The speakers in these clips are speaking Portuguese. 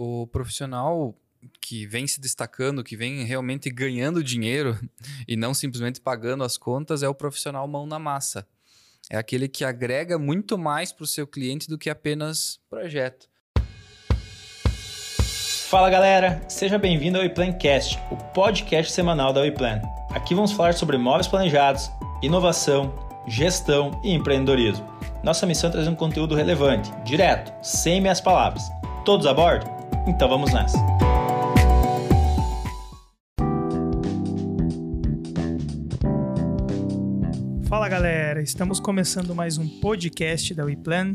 o profissional que vem se destacando, que vem realmente ganhando dinheiro e não simplesmente pagando as contas, é o profissional mão na massa. É aquele que agrega muito mais para o seu cliente do que apenas projeto. Fala galera, seja bem-vindo ao WePlancast, o podcast semanal da WePlan. Aqui vamos falar sobre imóveis planejados, inovação, gestão e empreendedorismo. Nossa missão é trazer um conteúdo relevante, direto, sem minhas palavras. Todos a bordo? Então vamos nessa! Fala galera, estamos começando mais um podcast da WePlan,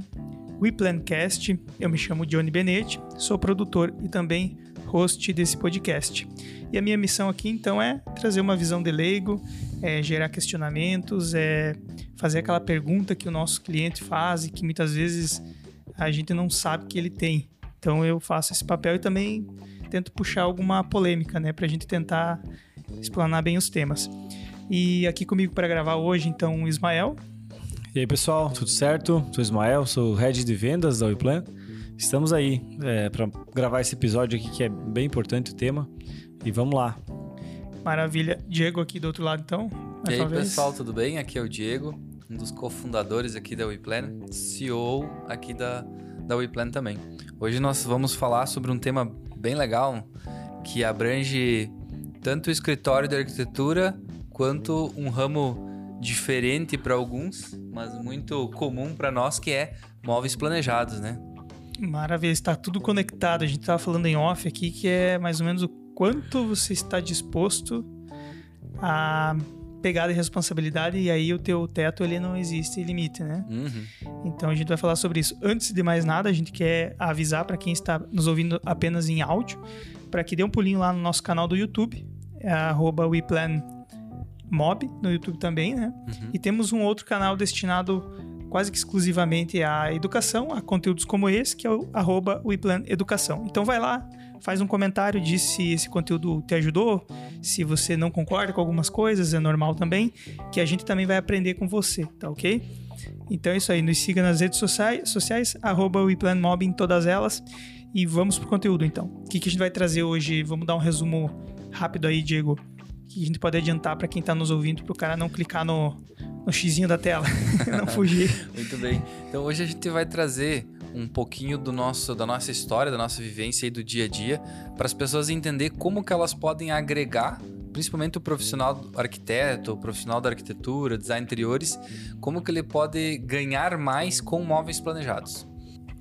WePlancast. Eu me chamo Johnny Benetti, sou produtor e também host desse podcast. E a minha missão aqui então é trazer uma visão de leigo, é gerar questionamentos, é fazer aquela pergunta que o nosso cliente faz e que muitas vezes a gente não sabe que ele tem. Então eu faço esse papel e também tento puxar alguma polêmica, né, para a gente tentar explanar bem os temas. E aqui comigo para gravar hoje, então, o Ismael. E aí, pessoal, tudo certo? Sou Ismael, sou head de vendas da WePlan. Estamos aí é, para gravar esse episódio aqui que é bem importante o tema. E vamos lá. Maravilha. Diego aqui do outro lado, então. E aí, vez. pessoal, tudo bem? Aqui é o Diego, um dos cofundadores aqui da WePlan, CEO aqui da, da WePlan também. Hoje nós vamos falar sobre um tema bem legal que abrange tanto o escritório de arquitetura quanto um ramo diferente para alguns, mas muito comum para nós, que é móveis planejados, né? Maravilha, está tudo conectado. A gente estava falando em off aqui que é mais ou menos o quanto você está disposto a pegar de responsabilidade e aí o teu teto ele não existe limite, né? Uhum. Então a gente vai falar sobre isso. Antes de mais nada, a gente quer avisar para quem está nos ouvindo apenas em áudio, para que dê um pulinho lá no nosso canal do YouTube, é WePlan Mob no YouTube também, né? Uhum. E temos um outro canal destinado quase que exclusivamente à educação, a conteúdos como esse, que é o arroba Educação. Então vai lá, faz um comentário, diz se esse conteúdo te ajudou, se você não concorda com algumas coisas, é normal também, que a gente também vai aprender com você, tá ok? Então é isso aí, nos siga nas redes sociais, sociais arroba WePlanMob em todas elas, e vamos pro conteúdo então. O que, que a gente vai trazer hoje? Vamos dar um resumo rápido aí, Diego que a gente pode adiantar para quem está nos ouvindo, para o cara não clicar no, no xizinho da tela, não fugir. Muito bem. Então hoje a gente vai trazer um pouquinho do nosso, da nossa história, da nossa vivência e do dia a dia, para as pessoas entender como que elas podem agregar, principalmente o profissional arquiteto, o profissional da arquitetura, design interiores, como que ele pode ganhar mais com móveis planejados.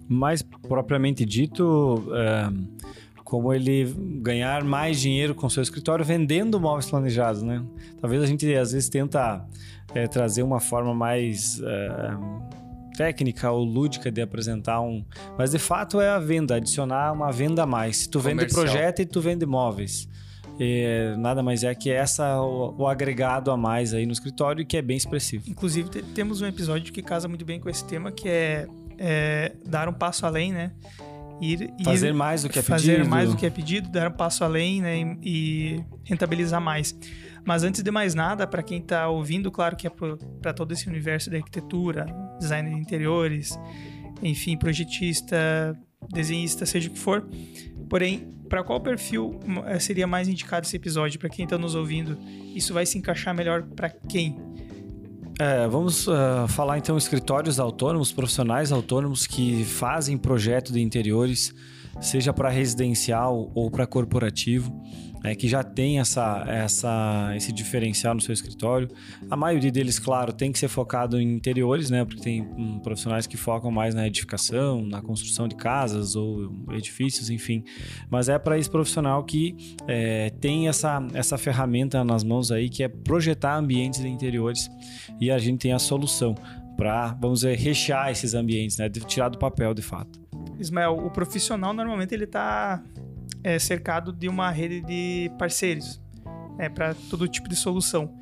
Mais propriamente dito, é como ele ganhar mais dinheiro com seu escritório vendendo móveis planejados, né? Talvez a gente às vezes tenta é, trazer uma forma mais é, técnica ou lúdica de apresentar um, mas de fato é a venda, adicionar uma venda a mais. Se tu Comercial. vende projeto e tu vende móveis, é, nada mais é que essa o, o, agregado a mais aí no escritório que é bem expressivo. Inclusive temos um episódio que casa muito bem com esse tema que é, é dar um passo além, né? Ir, fazer ir, mais do que é fazer pedido. Fazer mais do que é pedido, dar um passo além né, e, e rentabilizar mais. Mas antes de mais nada, para quem está ouvindo, claro que é para todo esse universo da arquitetura, design de interiores, enfim, projetista, desenhista, seja o que for. Porém, para qual perfil eh, seria mais indicado esse episódio? Para quem está nos ouvindo, isso vai se encaixar melhor para quem? É, vamos uh, falar então escritórios autônomos, profissionais autônomos que fazem projeto de interiores, seja para residencial ou para corporativo né, que já tem essa, essa, esse diferencial no seu escritório. A maioria deles, claro, tem que ser focado em interiores, né, porque tem um, profissionais que focam mais na edificação, na construção de casas ou edifícios, enfim. Mas é para esse profissional que é, tem essa, essa ferramenta nas mãos aí, que é projetar ambientes de interiores e a gente tem a solução para, vamos dizer, rechear esses ambientes, né, tirar do papel de fato. Ismael, o profissional normalmente ele está é, cercado de uma rede de parceiros é, para todo tipo de solução.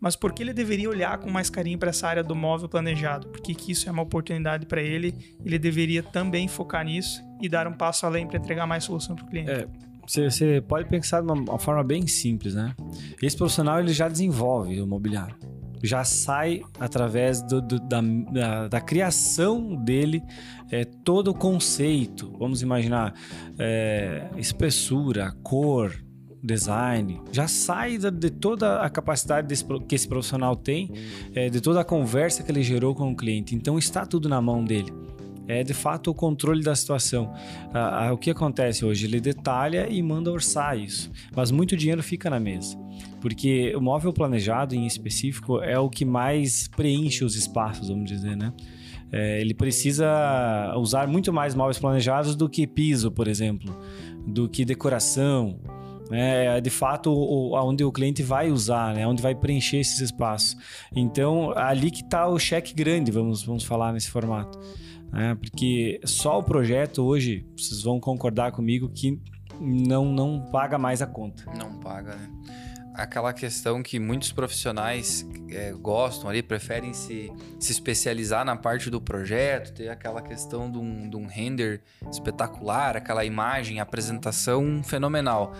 Mas por que ele deveria olhar com mais carinho para essa área do móvel planejado? Porque que isso é uma oportunidade para ele, ele deveria também focar nisso e dar um passo além para entregar mais solução para o cliente. É, você pode pensar de uma, forma bem simples, né? Esse profissional ele já desenvolve o mobiliário. já sai através do, do, da, da, da, criação dele é, todo o conceito. Vamos imaginar é, espessura, cor, design, já sai de toda a capacidade desse, que esse profissional tem, é, de toda a conversa que ele gerou com o cliente. Então está tudo na mão dele. É de fato o controle da situação. Ah, ah, o que acontece hoje? Ele detalha e manda orçar isso, mas muito dinheiro fica na mesa. Porque o móvel planejado em específico é o que mais preenche os espaços, vamos dizer, né? É, ele precisa usar muito mais móveis planejados do que piso, por exemplo, do que decoração, né? É de fato o, onde o cliente vai usar, né? onde vai preencher esses espaços. Então, ali que está o cheque grande, vamos, vamos falar nesse formato. Né? Porque só o projeto hoje, vocês vão concordar comigo que não, não paga mais a conta. Não paga, né? Aquela questão que muitos profissionais é, gostam ali, preferem se, se especializar na parte do projeto, ter aquela questão de um, de um render espetacular, aquela imagem, apresentação fenomenal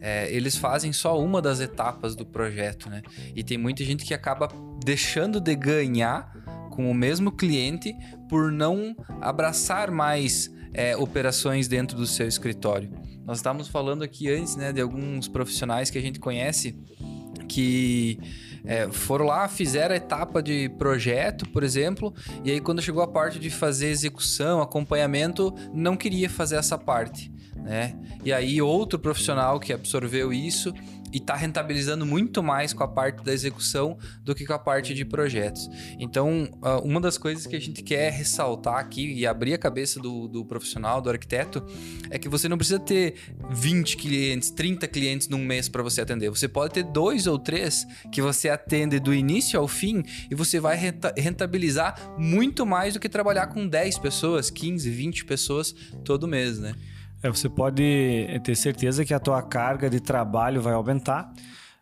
é, eles fazem só uma das etapas do projeto, né? E tem muita gente que acaba deixando de ganhar com o mesmo cliente por não abraçar mais é, operações dentro do seu escritório. Nós estávamos falando aqui antes, né, de alguns profissionais que a gente conhece que é, foram lá, fizeram a etapa de projeto, por exemplo, e aí quando chegou a parte de fazer execução, acompanhamento, não queria fazer essa parte né? E aí outro profissional que absorveu isso e está rentabilizando muito mais com a parte da execução do que com a parte de projetos. Então, ah, uma das coisas que a gente quer ressaltar aqui e abrir a cabeça do, do profissional, do arquiteto, é que você não precisa ter 20 clientes, 30 clientes num mês para você atender. Você pode ter dois ou três que você atende do início ao fim e você vai rentabilizar muito mais do que trabalhar com 10 pessoas, 15, 20 pessoas todo mês, né? É, você pode ter certeza que a tua carga de trabalho vai aumentar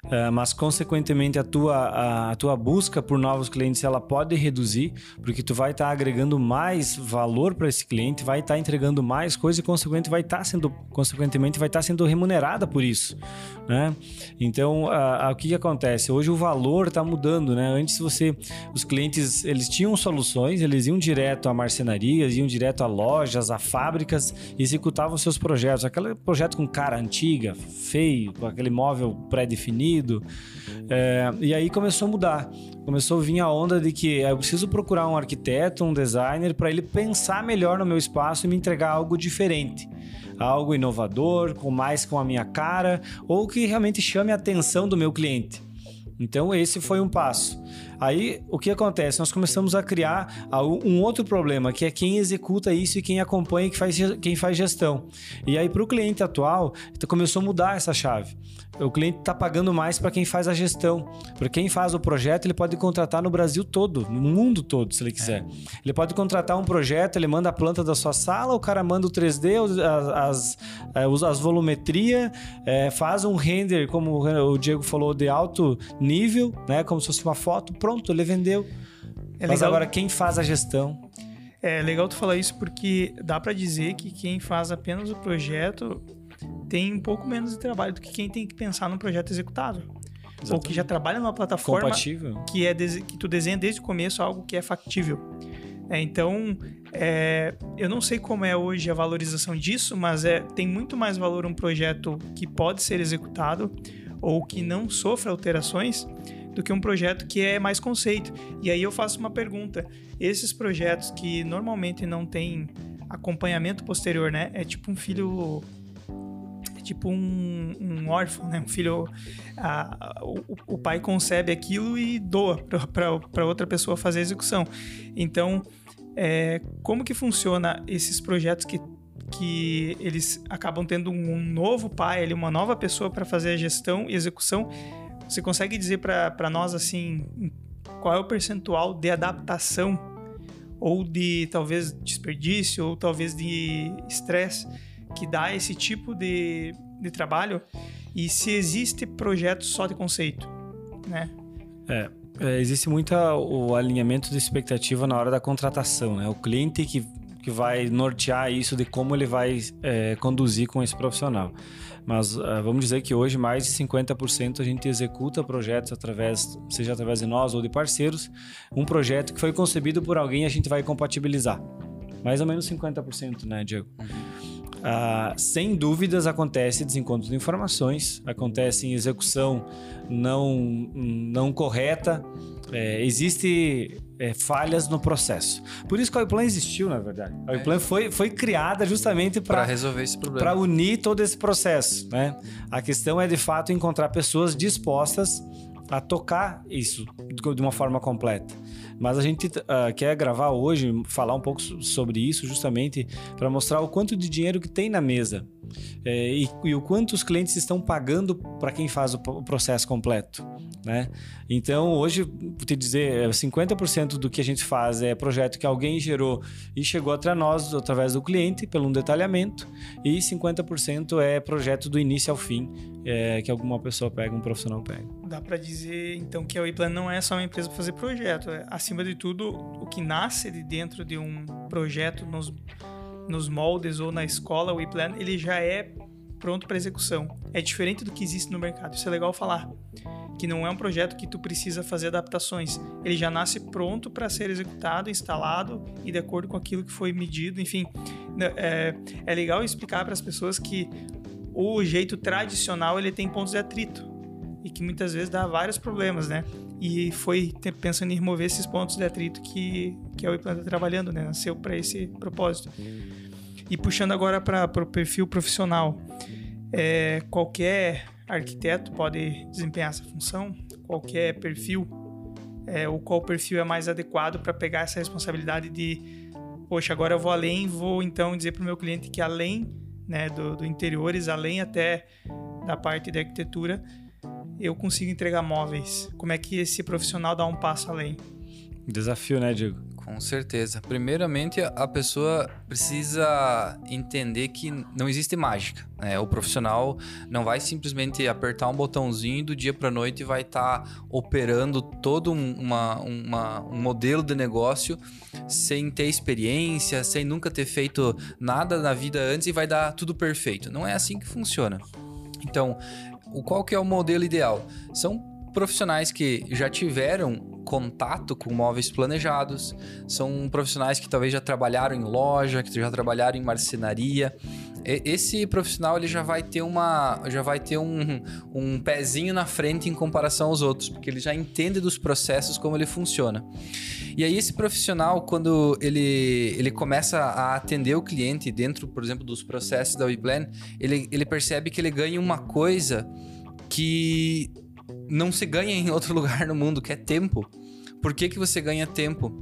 Uh, mas consequentemente a tua, a, a, tua busca por novos clientes ela pode reduzir, porque tu vai estar tá agregando mais valor para esse cliente, vai estar tá entregando mais coisa e consequentemente vai estar tá sendo, consequentemente vai estar tá sendo remunerada por isso, né? Então, uh, uh, o que, que, acontece? Hoje o valor está mudando, né? Antes você, os clientes, eles tinham soluções, eles iam direto a marcenarias, iam direto a lojas, a fábricas, executavam seus projetos, aquele projeto com cara antiga, feio, com aquele móvel é, e aí começou a mudar. Começou a vir a onda de que eu preciso procurar um arquiteto, um designer, para ele pensar melhor no meu espaço e me entregar algo diferente. Algo inovador, com mais com a minha cara, ou que realmente chame a atenção do meu cliente. Então, esse foi um passo. Aí, o que acontece? Nós começamos a criar um outro problema, que é quem executa isso e quem acompanha e quem faz, gestão. E aí, para o cliente atual, começou a mudar essa chave o cliente está pagando mais para quem faz a gestão. Para quem faz o projeto, ele pode contratar no Brasil todo, no mundo todo, se ele quiser. É. Ele pode contratar um projeto, ele manda a planta da sua sala, o cara manda o 3D, as, as, as volumetria, é, faz um render, como o Diego falou, de alto nível, né? Como se fosse uma foto, pronto, ele vendeu. É Mas agora quem faz a gestão? É legal tu falar isso porque dá para dizer que quem faz apenas o projeto tem um pouco menos de trabalho do que quem tem que pensar num projeto executável. Exatamente. Ou que já trabalha numa plataforma Compatível. que é que tu desenha desde o começo algo que é factível. É, então, é, eu não sei como é hoje a valorização disso, mas é, tem muito mais valor um projeto que pode ser executado ou que não sofra alterações do que um projeto que é mais conceito. E aí eu faço uma pergunta: esses projetos que normalmente não têm acompanhamento posterior, né? É tipo um filho tipo um, um órfão, né? Um filho. A, o, o, pai concebe aquilo e doa para outra pessoa fazer a execução. Então, é, como que funciona esses projetos que, que eles acabam tendo um novo pai, uma nova pessoa para fazer a gestão e execução? Você consegue dizer para nós assim qual é o percentual de adaptação ou de talvez desperdício ou talvez de estresse que dá esse tipo de, de trabalho e se existe projeto só de conceito, né? É, é existe muito o alinhamento de expectativa na hora da contratação, né? O cliente que que vai nortear isso de como ele vai é, conduzir com esse profissional. Mas uh, vamos dizer que hoje mais de 50% a gente executa projetos através, seja através de nós ou de parceiros, um projeto que foi concebido por alguém a gente vai compatibilizar. Mais ou menos 50%, né, Diego? Ah, sem dúvidas acontece desencontro de informações, acontece execução não, não correta, é, existe é, falhas no processo. Por isso que a Oiplan existiu, na verdade. A Oiplan é. foi, foi criada justamente para resolver esse problema. Para unir todo esse processo. Né? A questão é, de fato, encontrar pessoas dispostas a tocar isso de uma forma completa. Mas a gente uh, quer gravar hoje, falar um pouco sobre isso, justamente para mostrar o quanto de dinheiro que tem na mesa é, e, e, o quanto os clientes estão pagando para quem faz o, o, processo completo. Né? Então, hoje, vou te dizer, 50% é, do que a gente faz é projeto que alguém gerou e chegou até nós através do cliente, pelo um detalhamento, e 50% é projeto do início ao fim, é, que alguma pessoa pega, um profissional pega. Dá para dizer, então, que a WePlan não é só uma empresa para fazer projeto. É, acima de tudo, o que nasce de dentro de um projeto nos nos moldes ou na escola, o e-plan, ele já é pronto para execução. É diferente do que existe no mercado. Isso é legal falar. Que não é um projeto que tu precisa fazer adaptações. Ele já nasce pronto para ser executado, instalado e de acordo com aquilo que foi medido. Enfim, né, é, é legal explicar para as pessoas que o jeito tradicional ele tem pontos de atrito e que muitas vezes dá vários problemas, né? E foi pensando em remover esses pontos de atrito que, que a Wiplan está trabalhando, né? Nasceu para esse propósito. E puxando agora para o perfil profissional, é, qualquer arquiteto pode desempenhar essa função, qualquer perfil, é, qual perfil é mais adequado para pegar essa responsabilidade de, poxa, agora eu vou além, vou então dizer para o meu cliente que além né, do, do interiores, além até da parte de arquitetura, eu consigo entregar móveis. Como é que esse profissional dá um passo além? Desafio, né, Diego? Com certeza. Primeiramente, a pessoa precisa entender que não existe mágica. Né? O profissional não vai simplesmente apertar um botãozinho e do dia para noite vai estar tá operando todo uma, uma, um modelo de negócio sem ter experiência, sem nunca ter feito nada na vida antes e vai dar tudo perfeito. Não é assim que funciona. Então, qual que é o modelo ideal? São profissionais que já tiveram contato com móveis planejados, são profissionais que talvez já trabalharam em loja, que já trabalharam em marcenaria. Esse profissional ele já vai ter uma, já vai ter um, um pezinho na frente em comparação aos outros, porque ele já entende dos processos como ele funciona. E aí esse profissional, quando ele, ele começa a atender o cliente dentro, por exemplo, dos processos da WePlan, ele, ele percebe que ele ganha uma coisa que não se ganha em outro lugar no mundo, que é tempo. Por que, que você ganha tempo?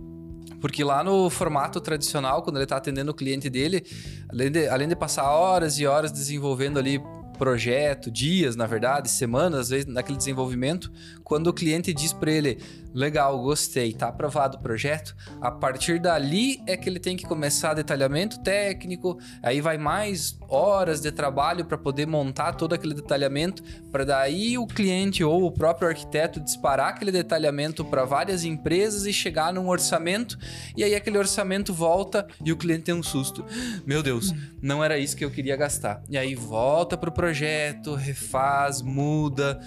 Porque lá no formato tradicional, quando ele está atendendo o cliente dele, além de, além de passar horas e horas desenvolvendo ali projeto, dias, na verdade, semanas, às vezes, naquele desenvolvimento, quando o cliente diz para ele, legal, gostei, tá aprovado o projeto, a partir dali é que ele tem que começar detalhamento técnico, aí vai mais horas de trabalho para poder montar todo aquele detalhamento, para daí o cliente ou o próprio arquiteto disparar aquele detalhamento para várias empresas e chegar num orçamento, e aí aquele orçamento volta e o cliente tem um susto. Meu Deus, não era isso que eu queria gastar. E aí volta pro projeto, refaz, muda.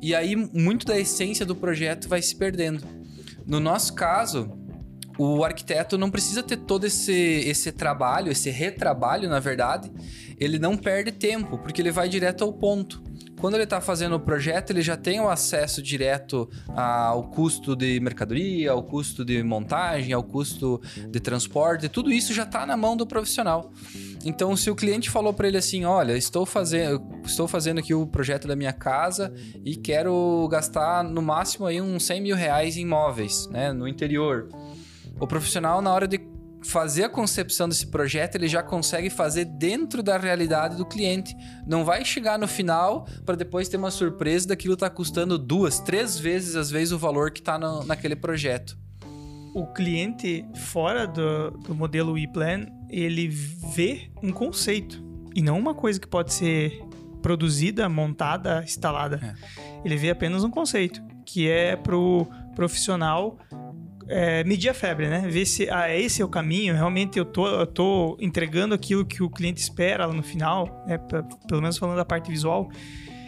E aí, muito da essência do projeto vai se perdendo. No nosso caso, o arquiteto não precisa ter todo esse, esse trabalho, esse retrabalho, na verdade. Ele não perde tempo, porque ele vai direto ao ponto. Quando ele está fazendo o projeto, ele já tem o acesso direto ao custo de mercadoria, ao custo de montagem, ao custo de transporte, tudo isso já está na mão do profissional. Então, se o cliente falou para ele assim, olha, estou fazendo, estou fazendo aqui o projeto da minha casa e quero gastar no máximo aí uns 100 mil reais em imóveis, né, no interior. O profissional, na hora de fazer a concepção desse projeto, ele já consegue fazer dentro da realidade do cliente. Não vai chegar no final para depois ter uma surpresa daquilo estar tá custando duas, três vezes às vezes o valor que está naquele projeto o cliente fora do, do modelo e-plan, ele vê um conceito e não uma coisa que pode ser produzida, montada, instalada. É. Ele vê apenas um conceito, que é pro profissional é, medir a febre, né? Ver se ah, esse é o caminho, realmente eu tô, eu tô entregando aquilo que o cliente espera lá no final, né? pelo menos falando da parte visual.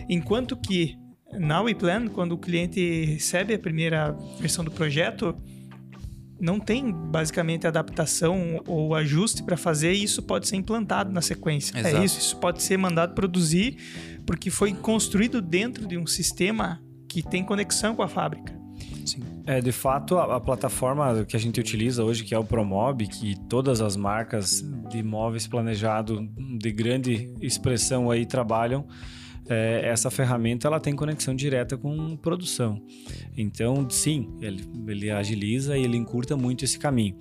Enquanto que na WePlan, quando o cliente recebe a primeira versão do projeto, não tem basicamente adaptação ou ajuste para fazer e isso pode ser implantado na sequência. É Exato. É isso, isso pode ser mandado produzir porque foi construído dentro de um sistema que tem conexão com a fábrica. Sim. É, de fato, a, a, plataforma que a gente utiliza hoje, que é o Promob, que todas as marcas de imóveis planejado de grande expressão aí trabalham, é, essa ferramenta ela tem conexão direta com produção. Então, sim, ele, ele agiliza e ele encurta muito esse caminho.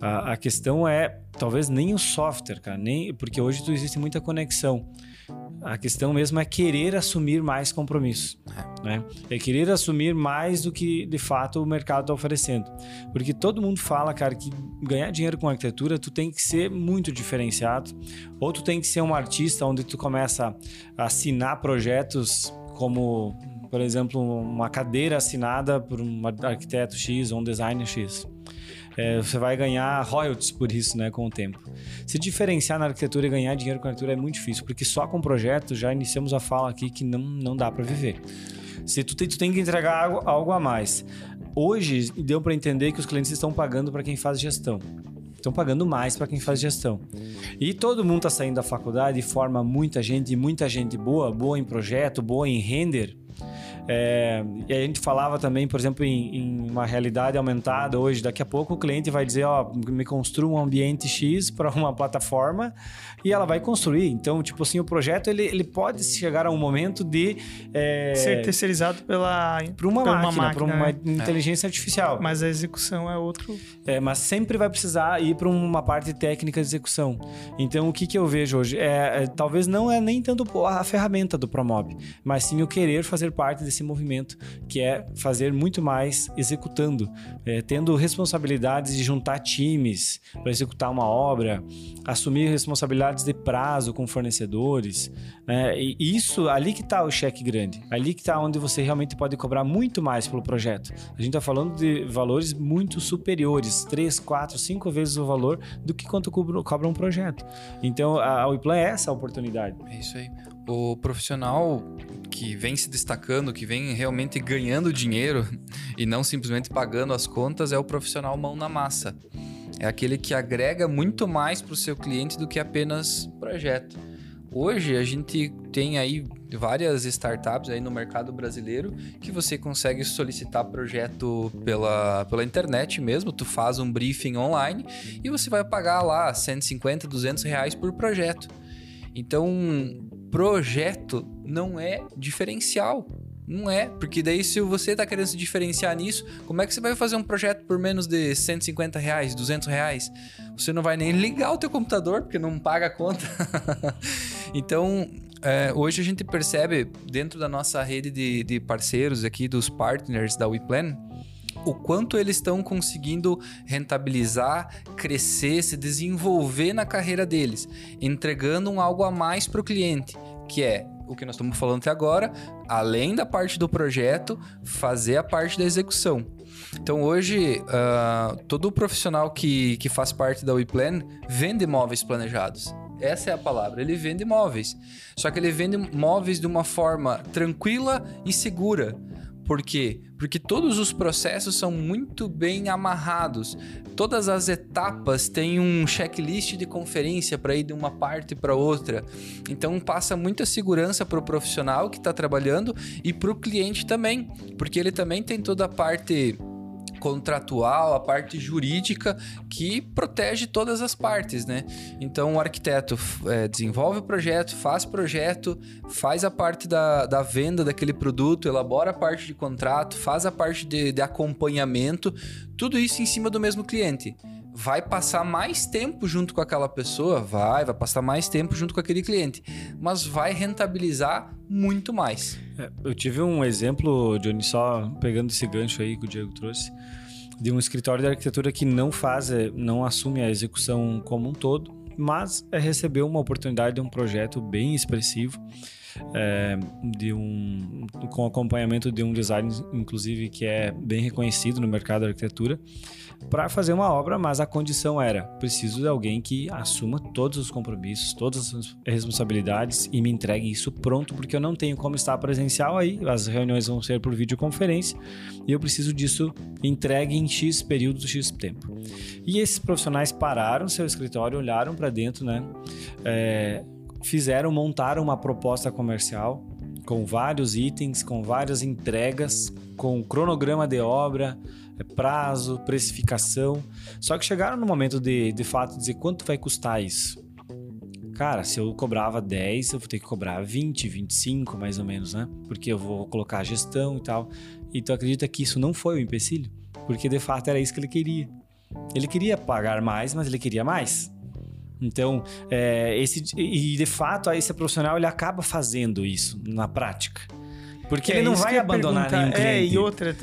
A, a, questão é, talvez nem o software, cara, nem, porque hoje existe muita conexão. A questão mesmo é querer assumir mais compromissos. Né? É querer assumir mais do que de fato o mercado está oferecendo. Porque todo mundo fala, cara, que ganhar dinheiro com arquitetura tu tem que ser muito diferenciado, ou tu tem que ser um artista onde tu começa a assinar projetos como, por exemplo, uma cadeira assinada por um arquiteto X ou um designer X é, você vai ganhar royalties por isso, né, com o tempo. Se diferenciar na arquitetura e ganhar dinheiro com a arquitetura é muito difícil, porque só com projeto já iniciamos a fala aqui que não, não dá para viver. Se tu tem, tu tem que entregar algo, algo a mais. Hoje deu para entender que os clientes estão pagando para quem faz gestão estão pagando mais para quem faz gestão. E todo mundo está saindo da faculdade e forma muita gente, muita gente boa, boa em projeto, boa em render. É, e a gente falava também, por exemplo, em, em, uma realidade aumentada hoje. Daqui a pouco o cliente vai dizer, ó, me construa um ambiente X para uma plataforma e ela vai construir. Então, tipo assim, o projeto ele, ele pode chegar a um momento de é, ser terceirizado pela para uma, máquina, máquina, para uma né? inteligência é. artificial. Mas a execução é outro. É, mas sempre vai precisar ir para uma parte técnica de execução. Então, o que, que eu vejo hoje é, é talvez não é nem tanto a ferramenta do Promob, mas sim o querer fazer parte desse esse movimento, que é fazer muito mais executando, é, tendo responsabilidades de juntar times para executar uma obra, assumir responsabilidades de prazo com fornecedores. Né? E isso, ali que está o cheque grande, ali que está onde você realmente pode cobrar muito mais pelo projeto. A gente está falando de valores muito superiores, três, quatro, cinco vezes o valor do que quanto cobra um projeto. Então, a Wiplan é essa oportunidade. É isso aí o profissional que vem se destacando, que vem realmente ganhando dinheiro e não simplesmente pagando as contas, é o profissional mão na massa. É aquele que agrega muito mais para o seu cliente do que apenas projeto. Hoje a gente tem aí várias startups aí no mercado brasileiro que você consegue solicitar projeto pela, pela internet mesmo, tu faz um briefing online e você vai pagar lá 150, 200 reais por projeto. Então, projeto não é diferencial. Não é, porque daí se você está querendo se diferenciar nisso, como é que você vai fazer um projeto por menos de 150 reais, 200 reais? Você não vai nem ligar o teu computador, porque não paga a conta. então, é, hoje a gente percebe, dentro da nossa rede de, de parceiros aqui, dos partners da WePlan, o quanto eles estão conseguindo rentabilizar, crescer, se desenvolver na carreira deles, entregando um algo a mais para o cliente, que é o que nós estamos falando até agora, além da parte do projeto, fazer a parte da execução. Então hoje, uh, todo profissional que, que faz parte da WePlan vende móveis planejados. Essa é a palavra. Ele vende móveis. Só que ele vende móveis de uma forma tranquila e segura. Por quê? Porque todos os processos são muito bem amarrados. Todas as etapas têm um checklist de conferência para ir de uma parte para outra. Então passa muita segurança para o profissional que está trabalhando e para o cliente também, porque ele também tem toda a parte contratual, a parte jurídica que protege todas as partes, né? Então o arquiteto é, desenvolve o projeto, faz projeto, faz a parte da, da venda daquele produto, elabora a parte de contrato, faz a parte de, de acompanhamento, tudo isso em cima do mesmo cliente vai passar mais tempo junto com aquela pessoa, vai, vai passar mais tempo junto com aquele cliente, mas vai rentabilizar muito mais. É, eu tive um exemplo, Johnny, só pegando esse gancho aí que o Diego trouxe, de um escritório de arquitetura que não faz, é, não assume a execução como um todo, mas recebeu uma oportunidade de um projeto bem expressivo é, de um com acompanhamento de um design, inclusive que é bem reconhecido no mercado da arquitetura, para fazer uma obra, mas a condição era preciso de alguém que assuma todos os compromissos, todas as responsabilidades e me entregue isso pronto, porque eu não tenho como estar presencial aí, as reuniões vão ser por videoconferência e eu preciso disso entregue em X período, X tempo. E esses profissionais pararam seu escritório, olharam para dentro, né? É, fizeram, montaram uma proposta comercial com vários itens, com várias entregas, com cronograma de obra, é, prazo, precificação. Só que chegaram no momento de, de fato, dizer quanto vai custar isso. Cara, se eu cobrava 10, eu vou ter que cobrar 20, 25 mais ou menos, né? Porque eu vou colocar a gestão e tal. E tu acredita que isso não foi o um empecilho? Porque de fato era isso que ele queria. Ele queria pagar mais, mas ele queria mais. Então, é, esse, e de fato, esse profissional ele acaba fazendo isso na prática. Porque é, ele não vai abandonar nenhum cliente. É, e outra,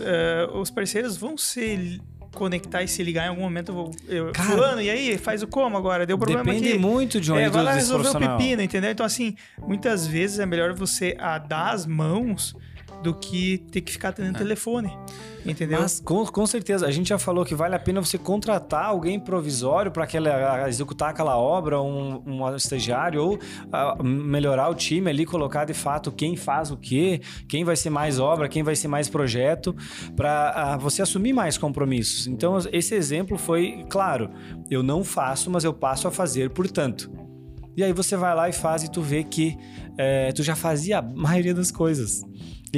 uh, os parceiros vão se conectar e se ligar em algum momento. Eu vou, eu, Cara, fulano, e aí? Faz o como agora? Deu problema depende aqui. muito de onde é, vai lá resolver o pepino, entendeu? Então, assim, muitas vezes é melhor você a, dar as mãos do que ter que ficar tendo é. telefone. Entendeu? Mas com, com certeza, a gente já falou que vale a pena você contratar alguém provisório para executar aquela obra, um, um estagiário, ou uh, melhorar o time ali, colocar de fato quem faz o quê, quem vai ser mais obra, quem vai ser mais projeto, para uh, você assumir mais compromissos. Então, esse exemplo foi, claro, eu não faço, mas eu passo a fazer, portanto. E aí você vai lá e faz e tu vê que é, tu já fazia a maioria das coisas.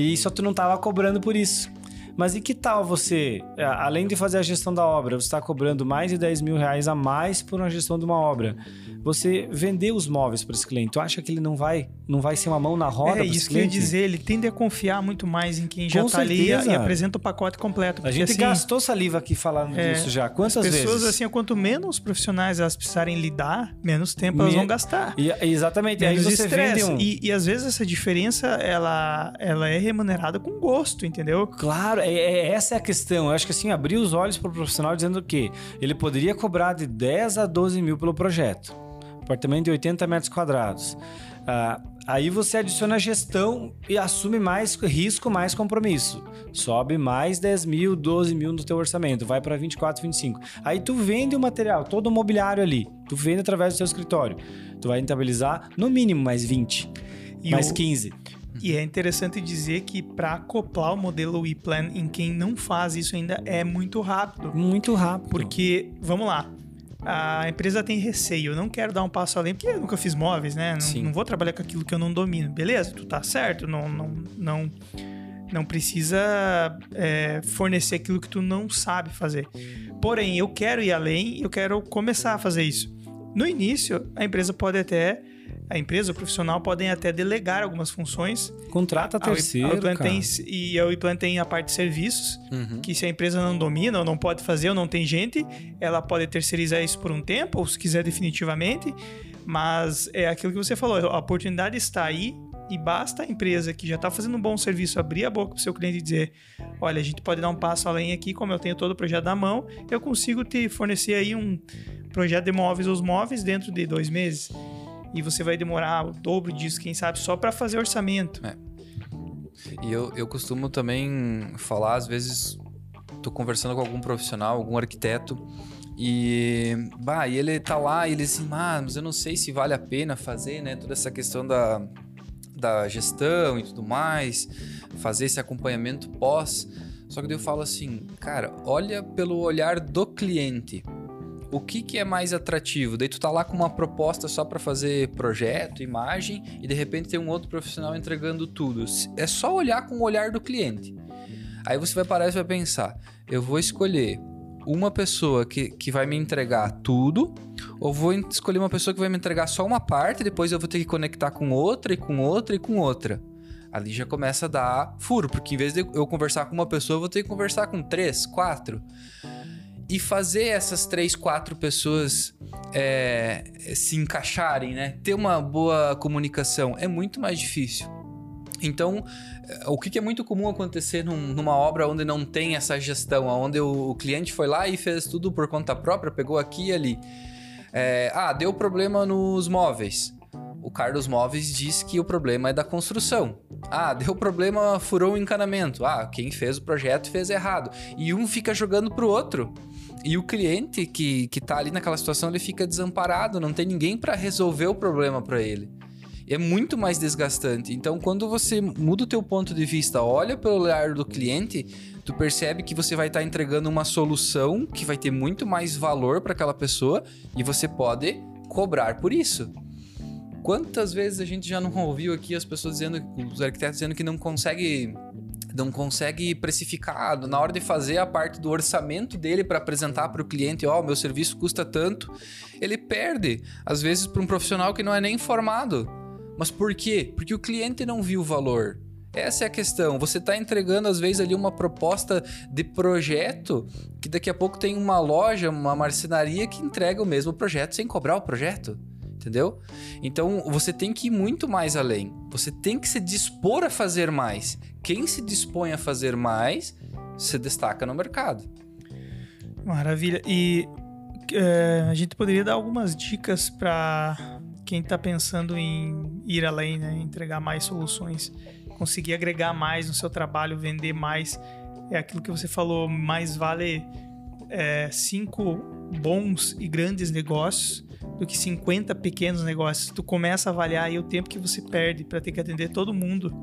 E só tu não estava cobrando por isso. Mas e que tal você, é, além de fazer a gestão da obra, você está cobrando mais de 10 mil reais a mais por uma gestão de uma obra? Você vender os móveis para esse cliente, tu acha que ele não vai, não vai ser uma mão na roda? É isso que eu ia dizer, ele tende a confiar muito mais em quem já está ali e apresenta o pacote completo. A gente assim, gastou saliva aqui falando é, disso já. Quantas as pessoas, vezes? assim, quanto menos profissionais elas precisarem lidar, menos tempo elas vão gastar. E, exatamente. Menos aí você vende um... e, e às vezes essa diferença ela, ela é remunerada com gosto, entendeu? Claro, é, é, essa é a questão. Eu acho que assim, abrir os olhos para o profissional dizendo que ele poderia cobrar de 10 a 12 mil pelo projeto. Apartamento de 80 metros quadrados. Ah, aí você adiciona gestão e assume mais risco, mais compromisso. Sobe mais 10 mil, 12 mil no teu orçamento, vai para 24, 25. Aí tu vende o material, todo o mobiliário ali. Tu vende através do teu escritório. Tu vai rentabilizar no mínimo mais 20, e mais o... 15. E é interessante dizer que para acoplar o modelo e-plan em quem não faz isso ainda é muito rápido. Muito rápido. Porque, vamos lá, a empresa tem receio. Eu não quero dar um passo além, porque eu nunca fiz móveis, né? Não, não, vou trabalhar com aquilo que eu não domino. Beleza, tu tá certo, não, não, não, não precisa é, fornecer aquilo que tu não sabe fazer. Porém, eu quero ir além, eu quero começar a fazer isso. No início, a empresa pode até a empresa, o profissional podem até delegar algumas funções. Contrata terceiro, a, a tem, E a Wiplan tem a parte de serviços, uhum. que se a empresa não domina ou não pode fazer ou não tem gente, ela pode terceirizar isso por um tempo, ou se quiser definitivamente. Mas é aquilo que você falou, a oportunidade está aí e basta a empresa que já está fazendo um bom serviço abrir a boca para o seu cliente e dizer: olha, a gente pode dar um passo além aqui, como eu tenho todo o projeto na mão, eu consigo te fornecer aí um projeto de móveis ou móveis dentro de dois meses e você vai demorar o dobro disso, quem sabe, só para fazer orçamento. É. E eu, eu costumo também falar, às vezes, tô conversando com algum profissional, algum arquiteto, e, bah, e ele tá lá e ele assim, ah, mas eu não sei se vale a pena fazer, né, toda essa questão da, da gestão e tudo mais, fazer esse acompanhamento pós. Só que daí eu falo assim, cara, olha pelo olhar do cliente o que, que é mais atrativo? Daí tu tá lá com uma proposta só para fazer projeto, imagem, e de repente tem um outro profissional entregando tudo. É só olhar com o olhar do cliente. Aí você vai parar e vai pensar: eu vou escolher uma pessoa que, que vai me entregar tudo, ou vou escolher uma pessoa que vai me entregar só uma parte, depois eu vou ter que conectar com outra, e com outra, e com outra. Ali já começa a dar furo, porque em vez de eu conversar com uma pessoa, eu vou ter que conversar com três, quatro e fazer essas três, quatro pessoas é, se encaixarem, né? Ter uma boa comunicação é muito mais difícil. Então, é, o que é muito comum acontecer num, numa obra onde não tem essa gestão, onde o, o, cliente foi lá e fez tudo por conta própria, pegou aqui e ali. É, ah, deu problema nos móveis o Carlos Móveis diz que o problema é da construção. Ah, deu problema, furou o encanamento. Ah, quem fez o projeto fez errado. E um fica jogando pro outro. E o cliente que, que tá ali naquela situação, ele fica desamparado, não tem ninguém para resolver o problema para ele. É muito mais desgastante. Então, quando você muda o teu ponto de vista, olha pelo olhar do cliente, tu percebe que você vai estar tá entregando uma solução que vai ter muito mais valor para aquela pessoa e você pode cobrar por isso. Quantas vezes a gente já não ouviu aqui as pessoas dizendo, os arquitetos dizendo que não consegue não consegue precificar na hora de fazer a parte do orçamento dele para apresentar para o cliente, ó, oh, meu serviço custa tanto, ele perde às vezes para um profissional que não é nem formado. Mas por quê? Porque o cliente não viu o valor. Essa é a questão. Você está entregando, às vezes, ali uma proposta de projeto que daqui a pouco tem uma loja, uma marcenaria que entrega o mesmo projeto sem cobrar o projeto entendeu? Então você tem que ir muito mais além. Você tem que se dispor a fazer mais. Quem se dispõe a fazer mais se destaca no mercado. Maravilha. E é, a gente poderia dar algumas dicas para quem está pensando em ir além, né? entregar mais soluções, conseguir agregar mais no seu trabalho, vender mais. É aquilo que você falou, mais vale é, cinco bons e grandes negócios do que 50 pequenos negócios. Tu começa a avaliar aí o tempo que você perde para ter que atender todo mundo.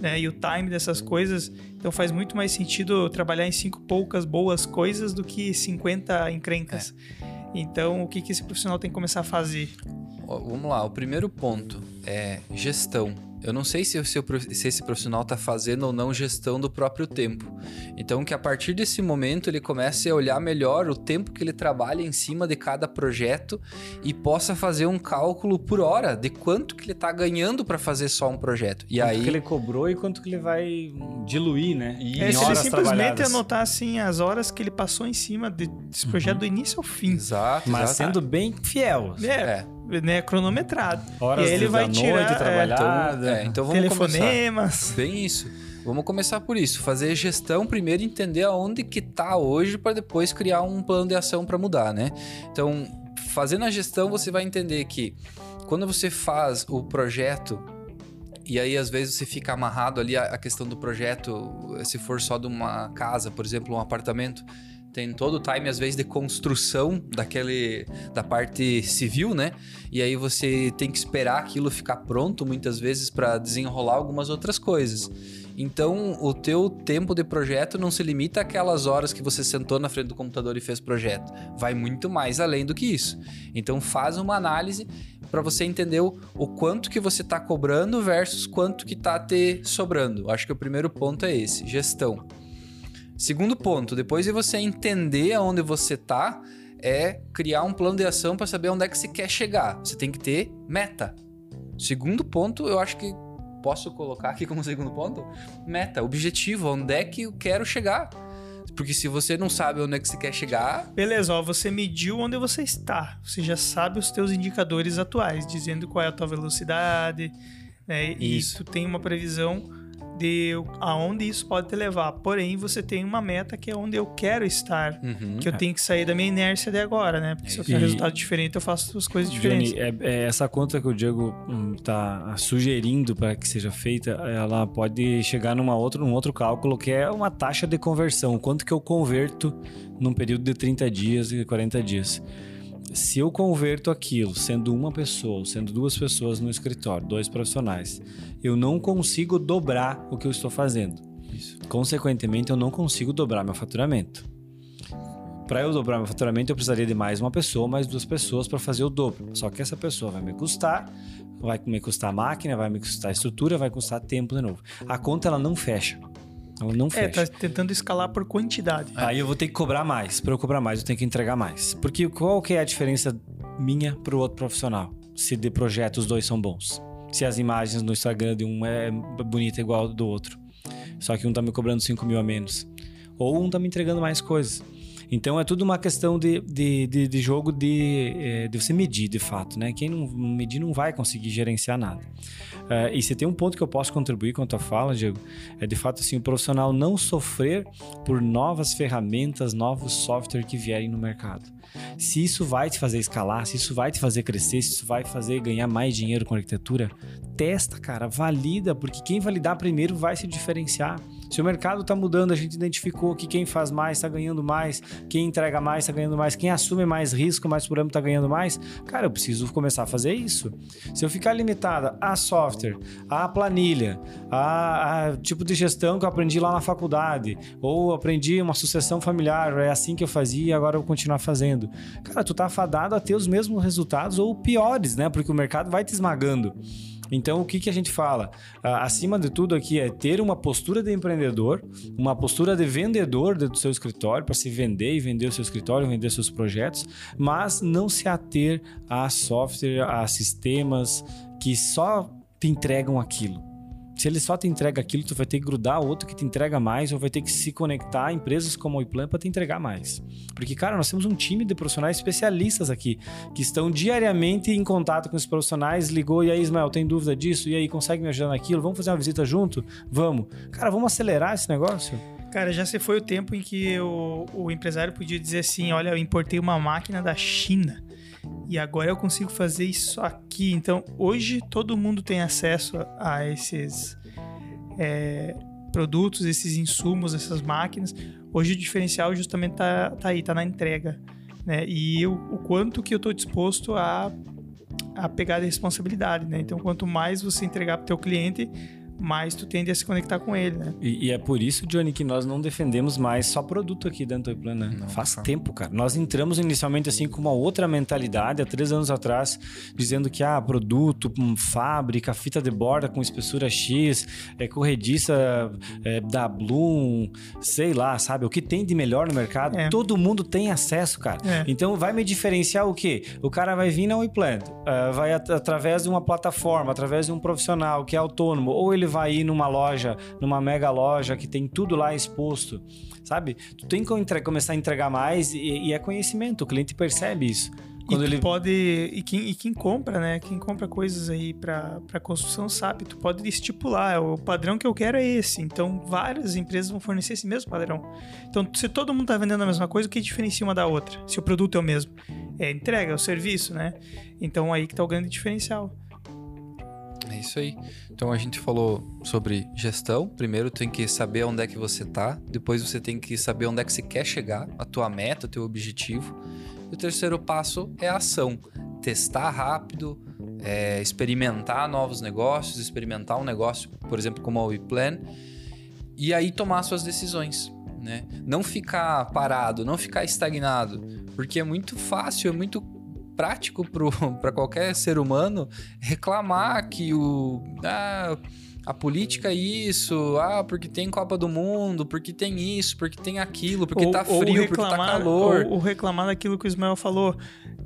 Né, e o time dessas coisas, então faz muito mais sentido trabalhar em cinco poucas boas coisas do que 50 encrencas. É. Então, o que, que esse profissional tem que começar a fazer? Vamos lá, o primeiro ponto é gestão. Eu não sei se, se, se esse profissional está fazendo ou não gestão do próprio tempo. Então, que a partir desse momento ele comece a olhar melhor o tempo que ele trabalha em cima de cada projeto e possa fazer um cálculo por hora de quanto que ele está ganhando para fazer só um projeto. E quanto aí que ele cobrou e quanto que ele vai diluir, né? E é, se ele simplesmente anotar assim as horas que ele passou em cima de, desse projeto uhum. do início ao fim. Exato. Mas exato. sendo bem fiel. É. é né, cronometrado. Horas e aí ele vai tirar é, então, é, então vamos telefonemas. Começar. Bem isso. Vamos começar por isso, fazer gestão primeiro, entender aonde que tá hoje para depois criar um plano de ação para mudar, né? Então, fazendo a gestão, você vai entender que quando você faz o projeto e aí às vezes você fica amarrado ali a questão do projeto, se for só de uma casa, por exemplo, um apartamento, tem todo o time, às vezes, de construção daquele da parte civil, né? E aí você tem que esperar aquilo ficar pronto, muitas vezes, para desenrolar algumas outras coisas. Então, o teu tempo de projeto não se limita àquelas horas que você sentou na frente do computador e fez projeto. Vai muito mais além do que isso. Então, faz uma análise para você entender o, quanto que você está cobrando versus quanto que está te sobrando. Acho que o primeiro ponto é esse, gestão. Segundo ponto, depois de você entender aonde você tá, é criar um plano de ação para saber onde é que você quer chegar. Você tem que ter meta. Segundo ponto, eu acho que posso colocar aqui como segundo ponto, meta, objetivo, onde é que eu quero chegar. Porque se você não sabe onde é que você quer chegar. Beleza, ó, você mediu onde você está. Você já sabe os teus indicadores atuais, dizendo qual é a tua velocidade, né? Isso. E tu tem uma previsão de aonde isso pode te levar. Porém, você tem uma meta que é onde eu quero estar. Uhum, que eu é. tenho que sair da minha inércia de agora, né? Porque é se eu quero resultado diferente, eu faço as coisas diferentes. Johnny, é, é, essa conta que o Diego está hum, sugerindo para que seja feita, ela pode chegar numa outra, num outro cálculo que é uma taxa de conversão. Quanto que eu converto num período de 30 dias e 40 dias se eu converto aquilo sendo uma pessoa, sendo duas pessoas no escritório, dois profissionais, eu não consigo dobrar o que eu estou fazendo. Isso. Consequentemente, eu não consigo dobrar meu faturamento. Para eu dobrar meu faturamento, eu precisaria de mais uma pessoa, mais duas pessoas para fazer o dobro. Só que essa pessoa vai me custar, vai me custar máquina, vai me custar estrutura, vai custar tempo de novo. A conta ela não fecha. Ela não fecha. É, tá tentando escalar por quantidade. Aí eu vou ter que cobrar mais. Para eu cobrar mais, eu tenho que entregar mais. Porque qual que é a diferença minha para o outro profissional? Se de projeto os dois são bons. Se as imagens no Instagram de um é bonita igual do outro. Só que um tá me cobrando 5 mil a menos. Ou um tá me entregando mais coisas. Então é tudo uma questão de, de, de, de jogo de, é, de você medir de fato, né? Quem não medir não vai conseguir gerenciar nada. Uh, e você tem um ponto que eu posso contribuir com a tua fala, Diego, é de fato assim, o profissional não sofrer por novas ferramentas, novos software que vierem no mercado. Se isso vai te fazer escalar, se isso vai te fazer crescer, se isso vai fazer ganhar mais dinheiro com arquitetura, testa, cara, valida, porque quem validar primeiro vai se diferenciar. Se o mercado está mudando, a gente identificou que quem faz mais está ganhando mais, quem entrega mais está ganhando mais, quem assume mais risco, mais ano está ganhando mais. Cara, eu preciso começar a fazer isso. Se eu ficar limitada a software, a planilha, a, a tipo de gestão que eu aprendi lá na faculdade, ou aprendi uma sucessão familiar, é assim que eu fazia e agora eu vou continuar fazendo. Cara, tu tá fadado a ter os mesmos resultados ou piores, né? Porque o mercado vai te esmagando. Então, o que, que a gente fala? Acima de tudo aqui é ter uma postura de empreendedor, uma postura de vendedor do seu escritório, para se vender e vender o seu escritório, vender seus projetos, mas não se ater a software, a sistemas que só te entregam aquilo. Se ele só te entrega aquilo, tu vai ter que grudar outro que te entrega mais ou vai ter que se conectar a empresas como a Iplan para te entregar mais. Porque, cara, nós temos um time de profissionais especialistas aqui que estão diariamente em contato com os profissionais. Ligou, e aí, Ismael, tem dúvida disso? E aí, consegue me ajudar naquilo? Vamos fazer uma visita junto? Vamos. Cara, vamos acelerar esse negócio? Cara, já se foi o tempo em que o, o empresário podia dizer assim: olha, eu importei uma máquina da China e agora eu consigo fazer isso aqui. Então, hoje todo mundo tem acesso a esses é, produtos, esses insumos, essas máquinas. Hoje o diferencial justamente tá, tá aí, tá na entrega. Né? E eu, o quanto que eu estou disposto a, a pegar a responsabilidade. Né? Então, quanto mais você entregar para o teu cliente, mais tu tende a se conectar com ele, né? E, e, é por isso, Johnny, que nós não defendemos mais só produto aqui dentro do Plano, né? Não, Faz não. tempo, cara. Nós entramos inicialmente assim com uma outra mentalidade, há três anos atrás, dizendo que, ah, produto, um, fábrica, fita de borda com espessura X, é corrediça é, da Bloom, sei lá, sabe? O que tem de melhor no mercado, é. todo mundo tem acesso, cara. É. Então, vai me diferenciar o quê? O cara vai vir na WePlan, uh, vai at através de uma plataforma, através de um profissional que é autônomo, ou ele vai ir numa loja, numa mega loja que tem tudo lá exposto, sabe? Tu tem que começar a entregar mais e, e é conhecimento, o cliente percebe isso. Quando e ele pode e quem, e quem compra, né? Quem compra coisas aí para construção sabe, tu pode estipular o padrão que eu quero é esse. Então várias empresas vão fornecer esse mesmo padrão. Então se todo mundo tá vendendo a mesma coisa, o que diferencia uma da outra? Se o produto é o mesmo, é entrega, é o serviço, né? Então aí que tá o grande diferencial. É isso aí. Então a gente falou sobre gestão. Primeiro tem que saber onde é que você tá, depois você tem que saber onde é que você quer chegar, a tua meta, o teu objetivo. E o terceiro passo é a ação. Testar rápido, é, experimentar novos negócios, experimentar um negócio, por exemplo, como a WePlan, e aí tomar suas decisões. Né? Não ficar parado, não ficar estagnado, porque é muito fácil, é muito prático para qualquer ser humano reclamar que o. Ah, a política é isso, ah, porque tem Copa do Mundo, porque tem isso, porque tem aquilo, porque ou, tá frio, reclamar, porque tá calor. Ou, ou, reclamar daquilo que o Ismael falou.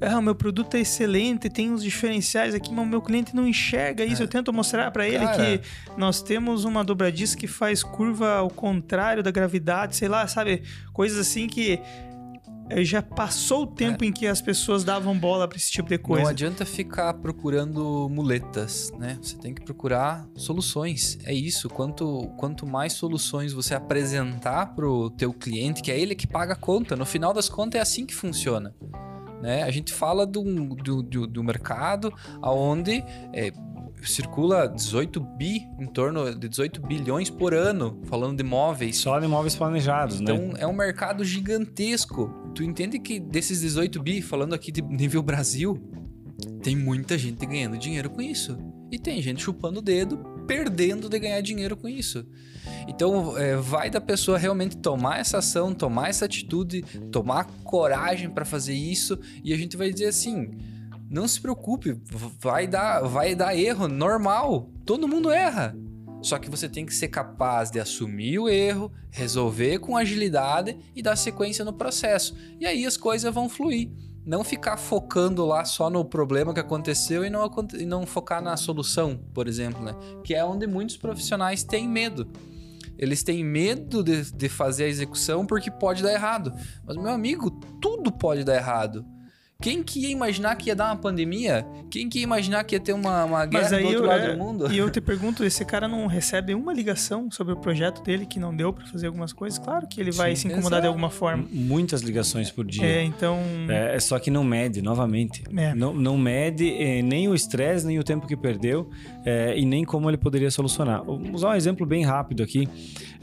Ah, o meu produto é excelente, tem uns diferenciais aqui, mas o meu cliente não enxerga isso. É. Eu tento mostrar para ele Cara. que nós temos uma dobradiça que faz curva ao contrário da gravidade, sei lá, sabe? Coisas assim que é, já passou o tempo é. em que as pessoas davam bola para esse tipo de coisa. Não adianta ficar procurando muletas, né? Você tem que procurar soluções. É isso. Quanto, quanto mais soluções você apresentar pro teu cliente, que é ele que paga a conta. No final das contas é assim que funciona. Né? A gente fala do, do, do, do mercado onde é, circula 18 bi, em torno de 18 bilhões por ano, falando de imóveis. Só de imóveis planejados, então, né? Então é um mercado gigantesco. Tu entende que desses 18 bi, falando aqui de nível Brasil, tem muita gente ganhando dinheiro com isso. E tem gente chupando o dedo, perdendo de ganhar dinheiro com isso. Então, é, vai da pessoa realmente tomar essa ação, tomar essa atitude, tomar coragem para fazer isso, e a gente vai dizer assim: não se preocupe, vai dar, vai dar erro, normal. Todo mundo erra. Só que você tem que ser capaz de assumir o erro, resolver com agilidade e dar sequência no processo. E aí as coisas vão fluir. Não ficar focando lá só no problema que aconteceu e não, e não focar na solução, por exemplo, né? Que é onde muitos profissionais têm medo. Eles têm medo de, de fazer a execução porque pode dar errado. Mas, meu amigo, tudo pode dar errado. Quem que ia imaginar que ia dar uma pandemia? Quem que ia imaginar que ia ter uma, uma guerra do outro eu, lado é, do mundo? E eu te pergunto, esse cara não recebe uma ligação sobre o projeto dele que não deu pra fazer algumas coisas? Claro que ele vai Sim, se incomodar de alguma forma. Muitas ligações por dia. É, então. É, só que não mede, novamente. É. Não, não mede eh, nem o estresse, nem o tempo que perdeu eh, e nem como ele poderia solucionar. Vou usar um exemplo bem rápido aqui.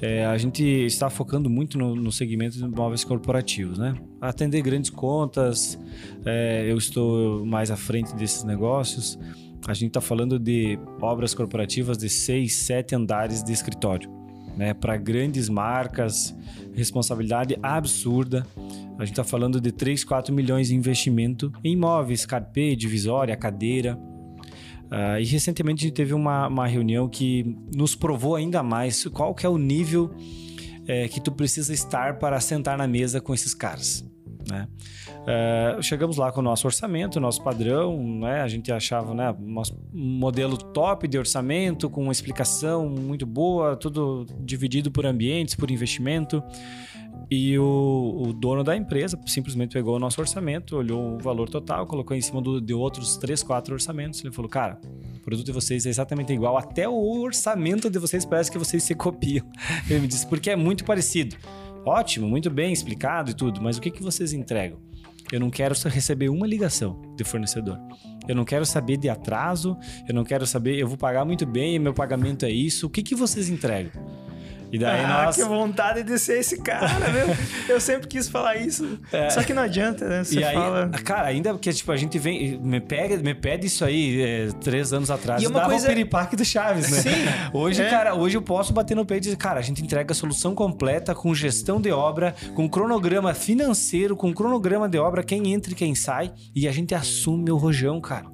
Eh, a gente está focando muito no, no segmento de imóveis corporativos, né? Atender grandes contas, eh, eu estou mais à frente desses negócios. A gente está falando de obras corporativas de seis, sete andares de escritório. Né, para grandes marcas, responsabilidade absurda. A gente está falando de 3, 4 milhões de investimento em imóveis, carpê, divisória, cadeira. Ah, e recentemente a gente teve uma, uma reunião que nos provou ainda mais qual que é o nível eh, que tu precisa estar para sentar na mesa com esses caras. Né? Ah, chegamos lá com o nosso orçamento, nosso padrão, né? a gente achava né, nosso modelo top de orçamento, com uma explicação muito boa, tudo dividido por ambientes, por investimento. E o, o dono da empresa simplesmente pegou o nosso orçamento, olhou o valor total, colocou em cima do, de outros três, quatro orçamentos. Ele falou: Cara, o produto de vocês é exatamente igual, até o orçamento de vocês parece que vocês se copiam. Ele me disse: Porque é muito parecido. Ótimo, muito bem explicado e tudo, mas o que, que vocês entregam? Eu não quero receber uma ligação de fornecedor. Eu não quero saber de atraso, eu não quero saber, eu vou pagar muito bem, meu pagamento é isso. O que, que vocês entregam? E daí ah, nós. que vontade de ser esse cara, meu. Eu sempre quis falar isso. Só que não adianta, né? Você É. E aí, fala. cara, ainda que tipo, a gente vem, me pega, me pede isso aí é, três anos atrás. E uma dava coisa- o piripaque do Chaves, né? Sim, Hoje, é. cara, hoje eu posso bater no peito e dizer, cara, a gente entrega a solução completa com gestão de obra, com cronograma financeiro, com cronograma de obra, quem entra e quem sai, e a gente assume o rojão, cara.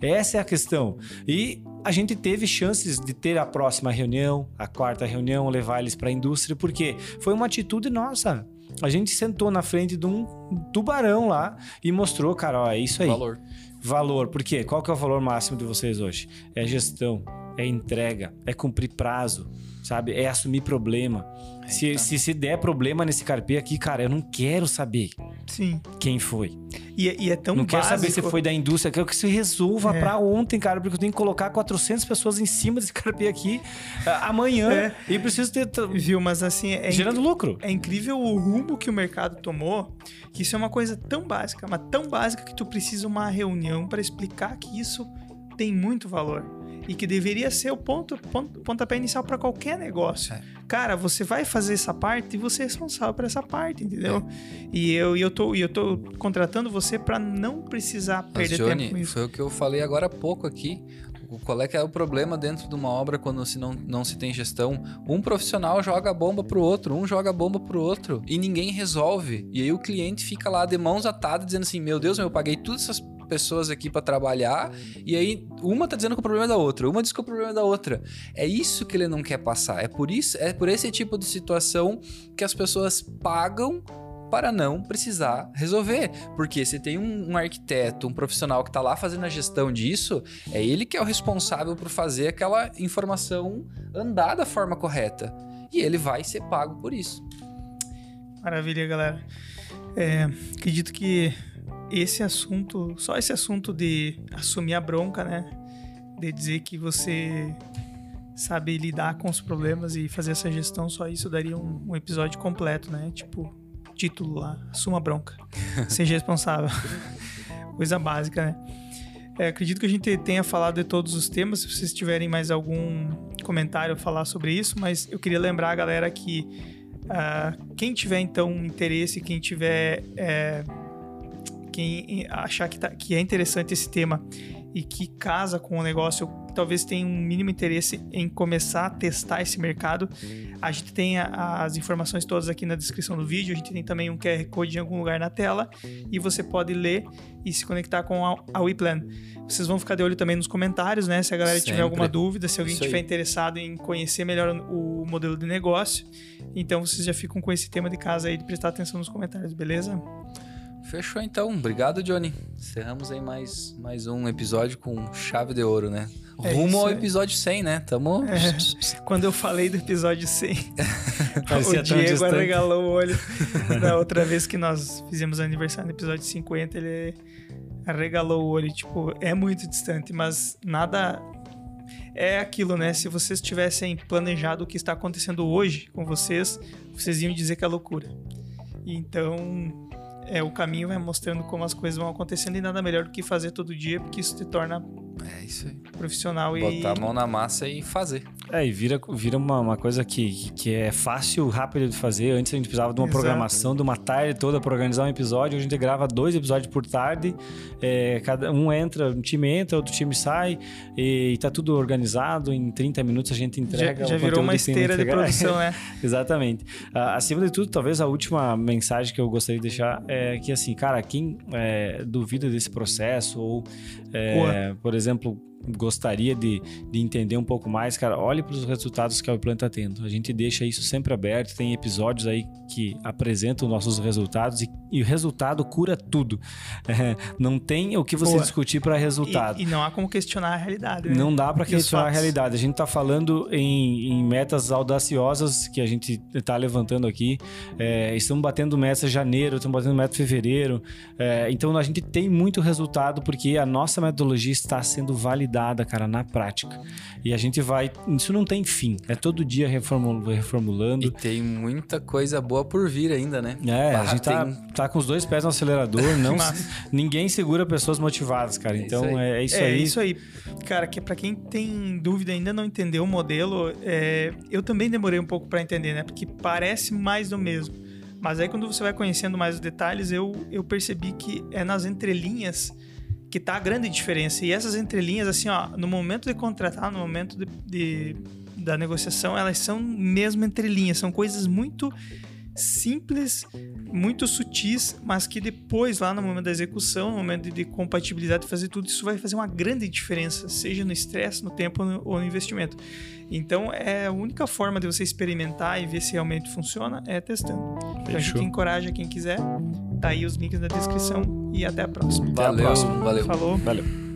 Essa é a questão. E a gente teve chances de ter a próxima reunião, a quarta reunião, levar eles para a indústria, porque foi uma atitude nossa. A gente sentou na frente de um tubarão lá e mostrou, cara, ó, é isso aí. Valor. Valor, por quê? Qual que é o valor máximo de vocês hoje? É gestão, é entrega, é cumprir prazo, sabe? É assumir problema. Se, se, se der problema nesse carpê aqui, cara, eu não quero saber Sim. quem foi. E, é- e é tão não quero básico. saber se foi da indústria, eu quero que se resolva É. pra ontem, cara, porque eu tenho que colocar 400 pessoas em cima desse carpê aqui ah, amanhã É. e preciso ter Viu, mas assim, é, gerando lucro. é incrível o rumo que o mercado tomou, que isso é uma coisa tão básica, mas tão básica que tu precisa uma reunião para explicar que isso tem muito valor. E que deveria ser o ponto, ponto pontapé inicial para qualquer negócio. É. Cara, você vai fazer essa parte e você é responsável por essa parte, entendeu? E, eu, e eu, tô, eu tô contratando você para não precisar Mas, perder tempo com Johnny, isso. foi o que eu falei agora há pouco aqui. Qual é que é o problema dentro de uma obra quando se não, não se tem gestão? Um profissional joga a bomba pro outro, um joga a bomba pro outro e ninguém resolve. E aí o cliente fica lá de mãos atadas dizendo assim: Meu Deus, eu paguei todas essas pessoas aqui pra trabalhar e aí uma tá dizendo que o problema é da outra, uma diz que o problema é da outra. É isso que ele não quer passar. É por isso, é por esse tipo de situação que as pessoas pagam para não precisar resolver. Porque se tem um, um arquiteto, um profissional que está lá fazendo a gestão disso, é ele que é o responsável por fazer aquela informação andar da forma correta. E ele vai ser pago por isso. Maravilha, galera. É, acredito que esse assunto, só esse assunto de assumir a bronca, né? De dizer que você sabe lidar com os problemas e fazer essa gestão, só isso daria um, um episódio completo, né? Tipo, título lá, assuma a bronca. Seja responsável. Coisa básica, né? É, acredito que a gente tenha falado de todos os temas. Se vocês tiverem mais algum comentário a falar sobre isso, mas eu queria lembrar a galera que ah, quem tiver então interesse, quem tiver é, quem achar que, tá- que é interessante esse tema e que casa com o negócio, talvez tenha um mínimo interesse em começar a testar esse mercado, a gente tem a- as informações todas aqui na descrição do vídeo, a gente tem também um QR Code em algum lugar na tela e você pode ler e se conectar com a, a WePlan. Vocês vão ficar de olho também nos comentários, né? Se a galera tiver Sempre. alguma dúvida, se alguém estiver interessado em conhecer melhor o modelo de negócio, então vocês já ficam com esse tema de casa aí de prestar atenção nos comentários, beleza? Fechou então. Obrigado, Johnny. Encerramos aí mais, mais um episódio com chave de ouro, né? É Rumo ao episódio 100, né? Tamo. É, quando eu falei do episódio 100, Parecia o Diego arregalou o olho. Da outra vez que nós fizemos aniversário no episódio 50, ele arregalou o olho. Tipo, é muito distante, mas nada. É aquilo, né? Se vocês tivessem planejado o que está acontecendo hoje com vocês, vocês iam dizer que é loucura. Então, é, o caminho vai mostrando como as coisas vão acontecendo e nada melhor do que fazer todo dia, porque isso te torna É isso aí. profissional e. Botar a mão na massa e fazer. É, e vira, vira uma, uma coisa que, que é fácil, rápido de fazer. Antes a gente precisava de uma Exato. programação, de uma tarde toda para organizar um episódio. Hoje a gente grava dois episódios por tarde. É, cada um entra, um time entra, outro time sai. E, tá tudo organizado. Em 30 minutos a gente entrega. Já, já o virou uma esteira de produção, né? Exatamente. Ah, acima de tudo, talvez a última mensagem que eu gostaria de deixar é que, assim, cara, quem é, duvida desse processo ou, é, por exemplo, exemplo, gostaria de, de entender um pouco mais, cara, olhe para os resultados que a Weplan está tendo. A gente deixa isso sempre aberto, tem episódios aí que apresentam nossos resultados e, e o resultado cura tudo. É, não tem o que você Boa. discutir para resultado. E, e não há como questionar a realidade. né? Não dá para os questionar a realidade. A gente está falando em, em metas audaciosas que a gente está levantando aqui. É, estamos batendo meta janeiro, estamos batendo meta fevereiro. É, então a gente tem muito resultado porque a nossa metodologia está sendo validada, cara, na prática. E a gente vai. Isso não tem fim. É todo dia reformul- reformulando. E tem muita coisa boa por vir ainda, né? É, a Ah, gente tá, tem- tá com os dois pés no acelerador. Não, ninguém segura pessoas motivadas, cara. É isso Então aí. é, é isso é aí. isso aí. Cara, que para quem tem dúvida ainda não entendeu o modelo, é, eu também demorei um pouco para entender, né? Porque parece mais do mesmo. Mas aí quando você vai conhecendo mais os detalhes, eu, eu percebi que é nas entrelinhas que tá a grande diferença. E essas entrelinhas, assim, ó, no momento de contratar, no momento de, de- da negociação, elas são mesmo entrelinhas, são coisas muito simples, muito sutis, mas que depois, lá no momento da execução, no momento de, de compatibilidade, de fazer tudo, isso vai fazer uma grande diferença, seja no estresse, no tempo ou no- ou no investimento. Então, é a única forma de você experimentar e ver se realmente funciona é testando. Então, a gente encoraja quem quiser. Tá aí os links na descrição e até a próxima. Valeu, próxima. valeu. Falou. Valeu.